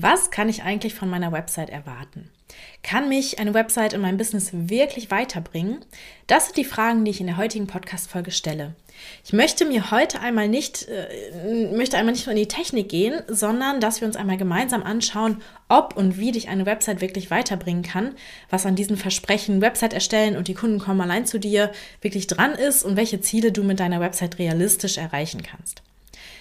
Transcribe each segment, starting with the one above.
Was kann ich eigentlich von meiner Website erwarten? Kann mich eine Website in meinem Business wirklich weiterbringen? Das sind die Fragen, die ich in der heutigen Podcast-Folge stelle. Ich möchte mir heute einmal nicht, äh, möchte einmal nicht nur in die Technik gehen, sondern dass wir uns einmal gemeinsam anschauen, ob und wie dich eine Website wirklich weiterbringen kann, was an diesen Versprechen Website erstellen und die Kunden kommen allein zu dir wirklich dran ist und welche Ziele du mit deiner Website realistisch erreichen kannst.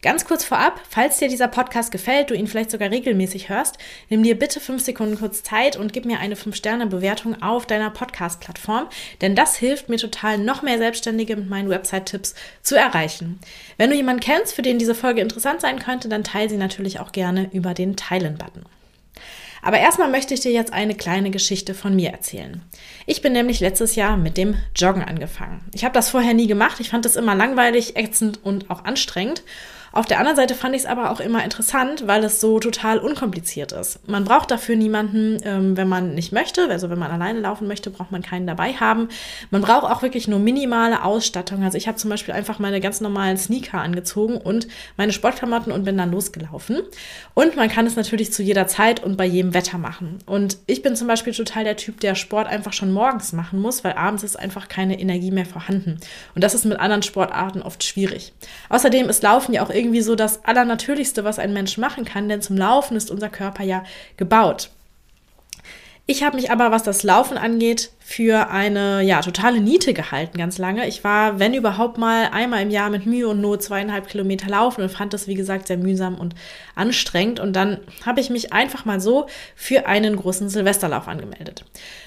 Ganz kurz vorab, falls dir dieser Podcast gefällt, du ihn vielleicht sogar regelmäßig hörst, nimm dir bitte fünf Sekunden kurz Zeit und gib mir eine 5-Sterne-Bewertung auf deiner Podcast-Plattform, denn das hilft mir total, noch mehr Selbstständige mit meinen Website-Tipps zu erreichen. Wenn du jemanden kennst, für den diese Folge interessant sein könnte, dann teile sie natürlich auch gerne über den Teilen-Button. Aber erstmal möchte ich dir jetzt eine kleine Geschichte von mir erzählen. Ich bin nämlich letztes Jahr mit dem Joggen angefangen. Ich habe das vorher nie gemacht. Ich fand es immer langweilig, ätzend und auch anstrengend. Auf der anderen Seite fand ich es aber auch immer interessant, weil es so total unkompliziert ist. Man braucht dafür niemanden, ähm, wenn man nicht möchte. Also wenn man alleine laufen möchte, braucht man keinen dabei haben. Man braucht auch wirklich nur minimale Ausstattung. Also ich habe zum Beispiel einfach meine ganz normalen Sneaker angezogen und meine Sportklamotten und bin dann losgelaufen. Und man kann es natürlich zu jeder Zeit und bei jedem Wetter machen. Und ich bin zum Beispiel total der Typ, der Sport einfach schon morgens machen muss, weil abends ist einfach keine Energie mehr vorhanden. Und das ist mit anderen Sportarten oft schwierig. Außerdem ist Laufen ja auch irgendwie so das Allernatürlichste, was ein Mensch machen kann, denn zum Laufen ist unser Körper ja gebaut. Ich habe mich aber, was das Laufen angeht, für eine ja totale Niete gehalten ganz lange. Ich war, wenn überhaupt mal einmal im Jahr mit Mühe und Not zweieinhalb Kilometer laufen und fand das wie gesagt sehr mühsam und anstrengend. Und dann habe ich mich einfach mal so für einen großen Silvesterlauf angemeldet.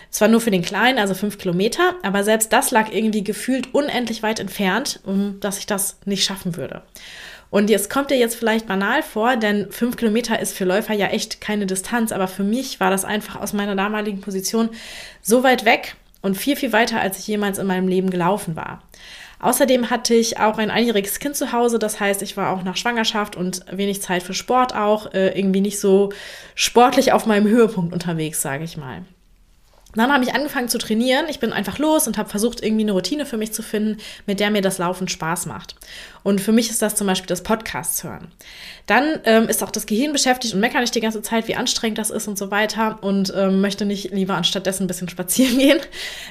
Zwar nur für den kleinen, also fünf Kilometer, aber selbst das lag irgendwie gefühlt unendlich weit entfernt, um dass ich das nicht schaffen würde. Und jetzt kommt dir jetzt vielleicht banal vor, denn fünf Kilometer ist für Läufer ja echt keine Distanz, aber für mich war das einfach aus meiner damaligen Position so weit weg und viel, viel weiter, als ich jemals in meinem Leben gelaufen war. Außerdem hatte ich auch ein einjähriges Kind zu Hause, das heißt, ich war auch nach Schwangerschaft und wenig Zeit für Sport auch, äh, irgendwie nicht so sportlich auf meinem Höhepunkt unterwegs, sage ich mal. Dann habe ich angefangen zu trainieren. Ich bin einfach los und habe versucht, irgendwie eine Routine für mich zu finden, mit der mir das Laufen Spaß macht. Und für mich ist das zum Beispiel das Podcast hören. Dann ähm, ist auch das Gehirn beschäftigt und meckert nicht die ganze Zeit, wie anstrengend das ist und so weiter und ähm, möchte nicht lieber anstattdessen ein bisschen spazieren gehen.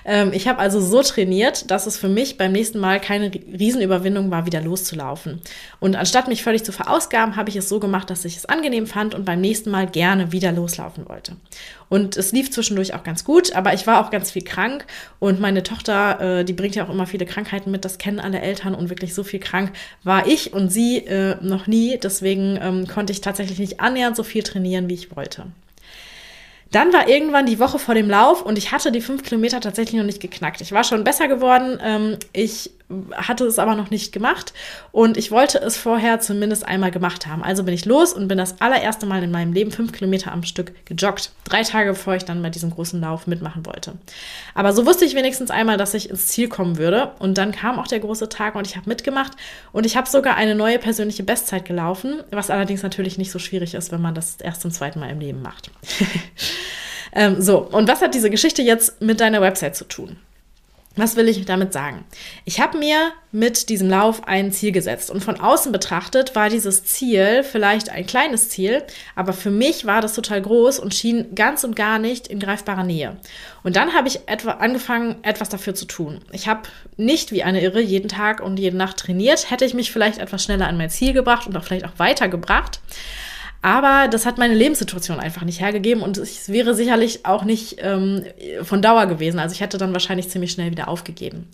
Ähm, ich habe also so trainiert, dass es für mich beim nächsten Mal keine Riesenüberwindung war, wieder loszulaufen. Und anstatt mich völlig zu verausgaben, habe ich es so gemacht, dass ich es angenehm fand und beim nächsten Mal gerne wieder loslaufen wollte. Und es lief zwischendurch auch ganz gut, aber ich war auch ganz viel krank und meine Tochter, äh, die bringt ja auch immer viele Krankheiten mit, das kennen alle Eltern und wirklich so viel krank war ich und sie äh, noch nie. Deswegen ähm, konnte ich tatsächlich nicht annähernd so viel trainieren, wie ich wollte. Dann war irgendwann die Woche vor dem Lauf und ich hatte die fünf Kilometer tatsächlich noch nicht geknackt. Ich war schon besser geworden. Ähm, ich hatte es aber noch nicht gemacht und ich wollte es vorher zumindest einmal gemacht haben. Also bin ich los und bin das allererste Mal in meinem Leben fünf Kilometer am Stück gejoggt. Drei Tage bevor ich dann bei diesem großen Lauf mitmachen wollte. Aber so wusste ich wenigstens einmal, dass ich ins Ziel kommen würde. Und dann kam auch der große Tag und ich habe mitgemacht und ich habe sogar eine neue persönliche Bestzeit gelaufen, was allerdings natürlich nicht so schwierig ist, wenn man das erst zum zweiten Mal im Leben macht. ähm, so, und was hat diese Geschichte jetzt mit deiner Website zu tun? Was will ich damit sagen? Ich habe mir mit diesem Lauf ein Ziel gesetzt und von außen betrachtet war dieses Ziel vielleicht ein kleines Ziel, aber für mich war das total groß und schien ganz und gar nicht in greifbarer Nähe. Und dann habe ich etwa angefangen, etwas dafür zu tun. Ich habe nicht wie eine Irre jeden Tag und jede Nacht trainiert, hätte ich mich vielleicht etwas schneller an mein Ziel gebracht und auch vielleicht auch weitergebracht. Aber das hat meine Lebenssituation einfach nicht hergegeben und es wäre sicherlich auch nicht ähm, von Dauer gewesen. Also ich hätte dann wahrscheinlich ziemlich schnell wieder aufgegeben.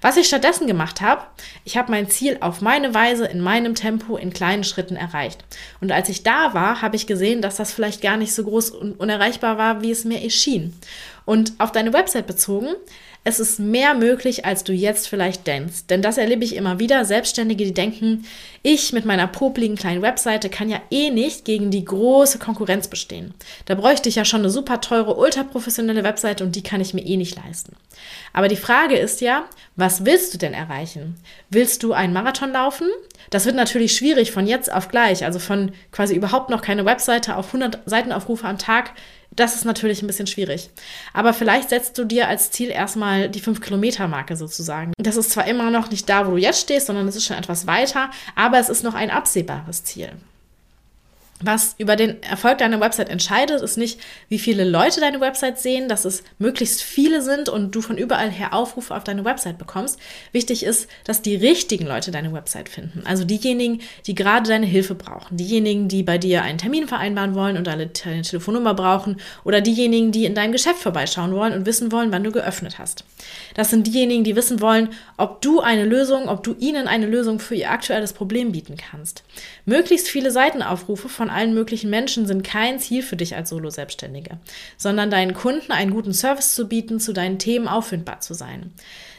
Was ich stattdessen gemacht habe, ich habe mein Ziel auf meine Weise, in meinem Tempo, in kleinen Schritten erreicht. Und als ich da war, habe ich gesehen, dass das vielleicht gar nicht so groß und unerreichbar war, wie es mir erschien. Und auf deine Website bezogen, es ist mehr möglich, als du jetzt vielleicht denkst. Denn das erlebe ich immer wieder. Selbstständige, die denken, ich mit meiner popligen kleinen Webseite kann ja eh nicht gegen die große Konkurrenz bestehen. Da bräuchte ich ja schon eine super teure, ultraprofessionelle Webseite und die kann ich mir eh nicht leisten. Aber die Frage ist ja, was willst du denn erreichen? Willst du einen Marathon laufen? Das wird natürlich schwierig von jetzt auf gleich, also von quasi überhaupt noch keine Webseite auf 100 Seitenaufrufe am Tag das ist natürlich ein bisschen schwierig. Aber vielleicht setzt du dir als Ziel erstmal die 5-Kilometer-Marke sozusagen. Das ist zwar immer noch nicht da, wo du jetzt stehst, sondern es ist schon etwas weiter, aber es ist noch ein absehbares Ziel. Was über den Erfolg deiner Website entscheidet, ist nicht, wie viele Leute deine Website sehen, dass es möglichst viele sind und du von überall her Aufrufe auf deine Website bekommst. Wichtig ist, dass die richtigen Leute deine Website finden. Also diejenigen, die gerade deine Hilfe brauchen. Diejenigen, die bei dir einen Termin vereinbaren wollen und deine, Telefonnummer brauchen. Oder diejenigen, die in deinem Geschäft vorbeischauen wollen und wissen wollen, wann du geöffnet hast. Das sind diejenigen, die wissen wollen, ob du eine Lösung, ob du ihnen eine Lösung für ihr aktuelles Problem bieten kannst. Möglichst viele Seitenaufrufe von allen möglichen Menschen sind kein Ziel für dich als Solo-Selbstständige, sondern deinen Kunden einen guten Service zu bieten, zu deinen Themen auffindbar zu sein.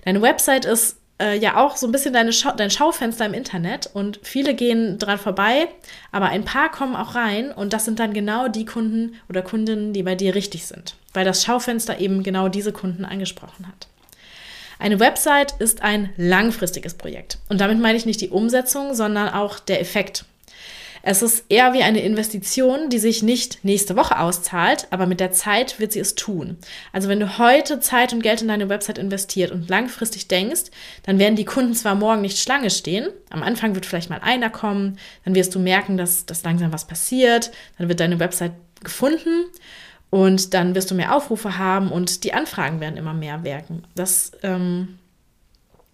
Deine Website ist äh, ja auch so ein bisschen deine Schau dein Schaufenster im Internet und viele gehen dran vorbei, aber ein paar kommen auch rein und das sind dann genau die Kunden oder Kundinnen, die bei dir richtig sind, weil das Schaufenster eben genau diese Kunden angesprochen hat. Eine Website ist ein langfristiges Projekt und damit meine ich nicht die Umsetzung, sondern auch der Effekt. Es ist eher wie eine Investition, die sich nicht nächste Woche auszahlt, aber mit der Zeit wird sie es tun. Also wenn du heute Zeit und Geld in deine Website investiert und langfristig denkst, dann werden die Kunden zwar morgen nicht Schlange stehen, am Anfang wird vielleicht mal einer kommen, dann wirst du merken, dass, dass langsam was passiert, dann wird deine Website gefunden und dann wirst du mehr Aufrufe haben und die Anfragen werden immer mehr wirken. Das ähm,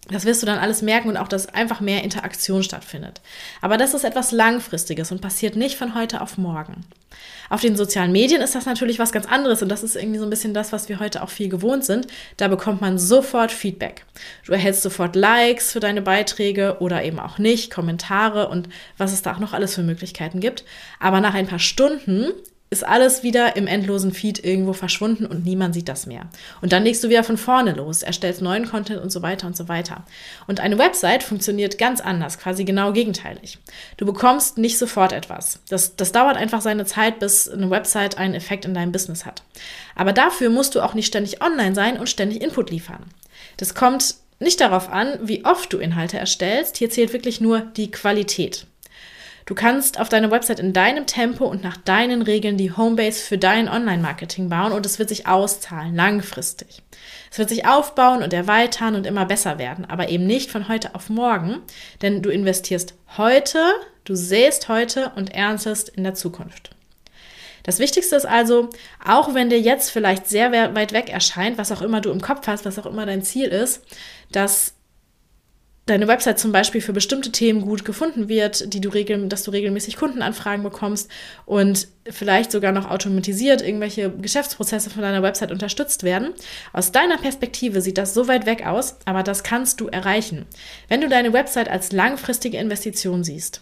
das wirst du dann alles merken und auch, dass einfach mehr Interaktion stattfindet. Aber das ist etwas Langfristiges und passiert nicht von heute auf morgen. Auf den sozialen Medien ist das natürlich was ganz anderes und das ist irgendwie so ein bisschen das, was wir heute auch viel gewohnt sind. Da bekommt man sofort Feedback. Du erhältst sofort Likes für deine Beiträge oder eben auch nicht, Kommentare und was es da auch noch alles für Möglichkeiten gibt. Aber nach ein paar Stunden ist alles wieder im endlosen Feed irgendwo verschwunden und niemand sieht das mehr. Und dann legst du wieder von vorne los, erstellst neuen Content und so weiter und so weiter. Und eine Website funktioniert ganz anders, quasi genau gegenteilig. Du bekommst nicht sofort etwas. Das, das dauert einfach seine Zeit, bis eine Website einen Effekt in deinem Business hat. Aber dafür musst du auch nicht ständig online sein und ständig Input liefern. Das kommt nicht darauf an, wie oft du Inhalte erstellst. Hier zählt wirklich nur die Qualität. Du kannst auf deiner Website in deinem Tempo und nach deinen Regeln die Homebase für dein Online-Marketing bauen und es wird sich auszahlen, langfristig. Es wird sich aufbauen und erweitern und immer besser werden, aber eben nicht von heute auf morgen, denn du investierst heute, du säst heute und erntest in der Zukunft. Das Wichtigste ist also, auch wenn dir jetzt vielleicht sehr weit weg erscheint, was auch immer du im Kopf hast, was auch immer dein Ziel ist, dass deine Website zum Beispiel für bestimmte Themen gut gefunden wird, die du regel dass du regelmäßig Kundenanfragen bekommst und vielleicht sogar noch automatisiert irgendwelche Geschäftsprozesse von deiner Website unterstützt werden. Aus deiner Perspektive sieht das so weit weg aus, aber das kannst du erreichen, wenn du deine Website als langfristige Investition siehst.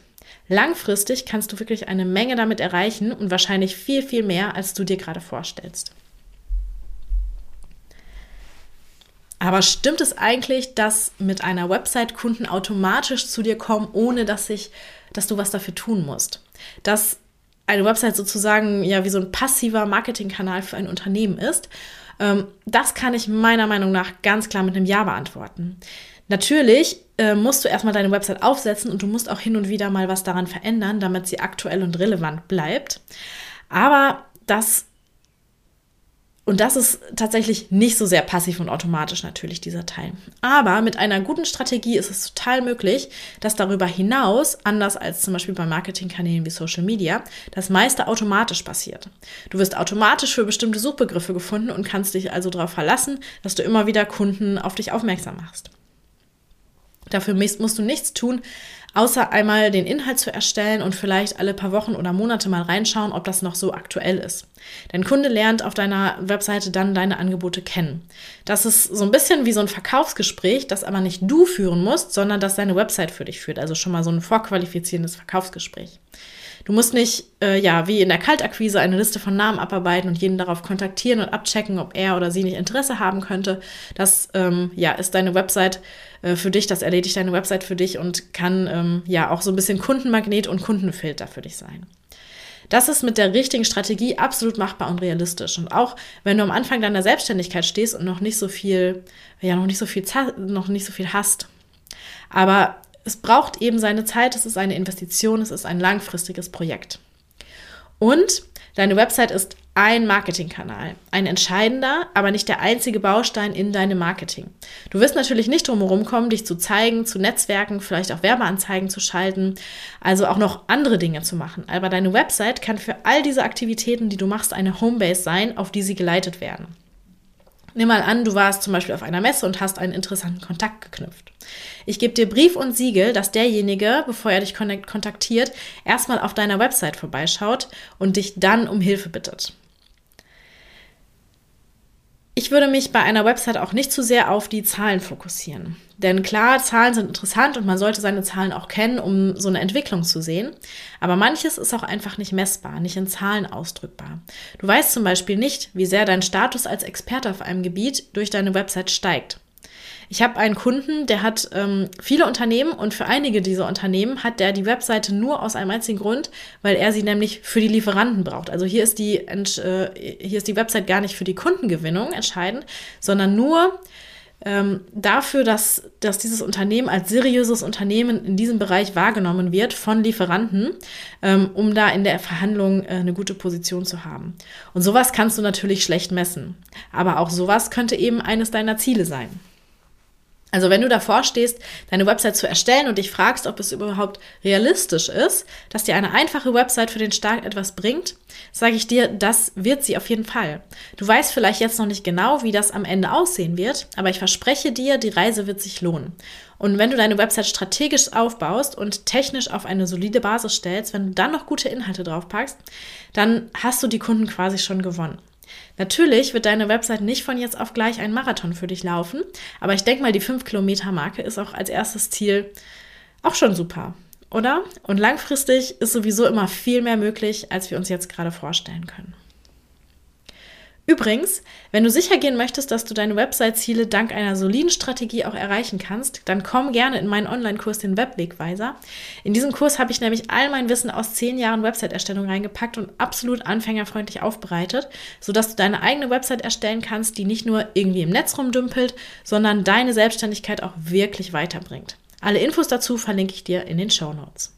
Langfristig kannst du wirklich eine Menge damit erreichen und wahrscheinlich viel, viel mehr, als du dir gerade vorstellst. Aber stimmt es eigentlich, dass mit einer Website Kunden automatisch zu dir kommen, ohne dass sich, dass du was dafür tun musst? Dass eine Website sozusagen ja wie so ein passiver Marketingkanal für ein Unternehmen ist? Ähm, das kann ich meiner Meinung nach ganz klar mit einem Ja beantworten. Natürlich äh, musst du erstmal deine Website aufsetzen und du musst auch hin und wieder mal was daran verändern, damit sie aktuell und relevant bleibt. Aber das und das ist tatsächlich nicht so sehr passiv und automatisch natürlich, dieser Teil. Aber mit einer guten Strategie ist es total möglich, dass darüber hinaus, anders als zum Beispiel bei Marketingkanälen wie Social Media, das meiste automatisch passiert. Du wirst automatisch für bestimmte Suchbegriffe gefunden und kannst dich also darauf verlassen, dass du immer wieder Kunden auf dich aufmerksam machst. Dafür musst du nichts tun, außer einmal den Inhalt zu erstellen und vielleicht alle paar Wochen oder Monate mal reinschauen, ob das noch so aktuell ist. Dein Kunde lernt auf deiner Webseite dann deine Angebote kennen. Das ist so ein bisschen wie so ein Verkaufsgespräch, das aber nicht du führen musst, sondern das deine Website für dich führt. Also schon mal so ein vorqualifizierendes Verkaufsgespräch. Du musst nicht, äh, ja, wie in der Kaltakquise eine Liste von Namen abarbeiten und jeden darauf kontaktieren und abchecken, ob er oder sie nicht Interesse haben könnte. Das, ähm, ja, ist deine Website äh, für dich, das erledigt deine Website für dich und kann, ähm, ja, auch so ein bisschen Kundenmagnet und Kundenfilter für dich sein. Das ist mit der richtigen Strategie absolut machbar und realistisch. Und auch wenn du am Anfang deiner Selbstständigkeit stehst und noch nicht so viel, ja, noch nicht so viel, noch nicht so viel hast. Aber es braucht eben seine Zeit, es ist eine Investition, es ist ein langfristiges Projekt. Und deine Website ist ein Marketingkanal. Ein entscheidender, aber nicht der einzige Baustein in deinem Marketing. Du wirst natürlich nicht drumherum kommen, dich zu zeigen, zu Netzwerken, vielleicht auch Werbeanzeigen zu schalten, also auch noch andere Dinge zu machen. Aber deine Website kann für all diese Aktivitäten, die du machst, eine Homebase sein, auf die sie geleitet werden. Nimm mal an, du warst zum Beispiel auf einer Messe und hast einen interessanten Kontakt geknüpft. Ich gebe dir Brief und Siegel, dass derjenige, bevor er dich kontaktiert, erstmal auf deiner Website vorbeischaut und dich dann um Hilfe bittet. Ich würde mich bei einer Website auch nicht zu sehr auf die Zahlen fokussieren. Denn klar, Zahlen sind interessant und man sollte seine Zahlen auch kennen, um so eine Entwicklung zu sehen. Aber manches ist auch einfach nicht messbar, nicht in Zahlen ausdrückbar. Du weißt zum Beispiel nicht, wie sehr dein Status als Experte auf einem Gebiet durch deine Website steigt. Ich habe einen Kunden, der hat ähm, viele Unternehmen und für einige dieser Unternehmen hat der die Webseite nur aus einem einzigen Grund, weil er sie nämlich für die Lieferanten braucht. Also hier ist die, äh, hier ist die Website gar nicht für die Kundengewinnung entscheidend, sondern nur ähm, dafür, dass, dass dieses Unternehmen als seriöses Unternehmen in diesem Bereich wahrgenommen wird von Lieferanten, ähm, um da in der Verhandlung äh, eine gute Position zu haben. Und sowas kannst du natürlich schlecht messen. Aber auch sowas könnte eben eines deiner Ziele sein. Also wenn du davor stehst, deine Website zu erstellen und dich fragst, ob es überhaupt realistisch ist, dass dir eine einfache Website für den Start etwas bringt, sage ich dir, das wird sie auf jeden Fall. Du weißt vielleicht jetzt noch nicht genau, wie das am Ende aussehen wird, aber ich verspreche dir, die Reise wird sich lohnen. Und wenn du deine Website strategisch aufbaust und technisch auf eine solide Basis stellst, wenn du dann noch gute Inhalte draufpackst, dann hast du die Kunden quasi schon gewonnen. Natürlich wird deine Website nicht von jetzt auf gleich ein Marathon für dich laufen, aber ich denke mal, die 5-Kilometer-Marke ist auch als erstes Ziel auch schon super, oder? Und langfristig ist sowieso immer viel mehr möglich, als wir uns jetzt gerade vorstellen können. Übrigens, wenn du sicher gehen möchtest, dass du deine Website-Ziele dank einer soliden Strategie auch erreichen kannst, dann komm gerne in meinen Online-Kurs, den Webwegweiser. In diesem Kurs habe ich nämlich all mein Wissen aus zehn Jahren Website-Erstellung reingepackt und absolut anfängerfreundlich aufbereitet, sodass du deine eigene Website erstellen kannst, die nicht nur irgendwie im Netz rumdümpelt, sondern deine Selbstständigkeit auch wirklich weiterbringt. Alle Infos dazu verlinke ich dir in den Show Notes.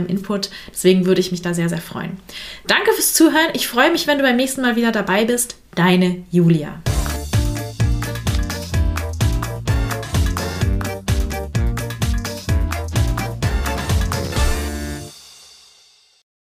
deinem Input. Deswegen würde ich mich da sehr, sehr freuen. Danke fürs Zuhören. Ich freue mich, wenn du beim nächsten Mal wieder dabei bist. Deine Julia.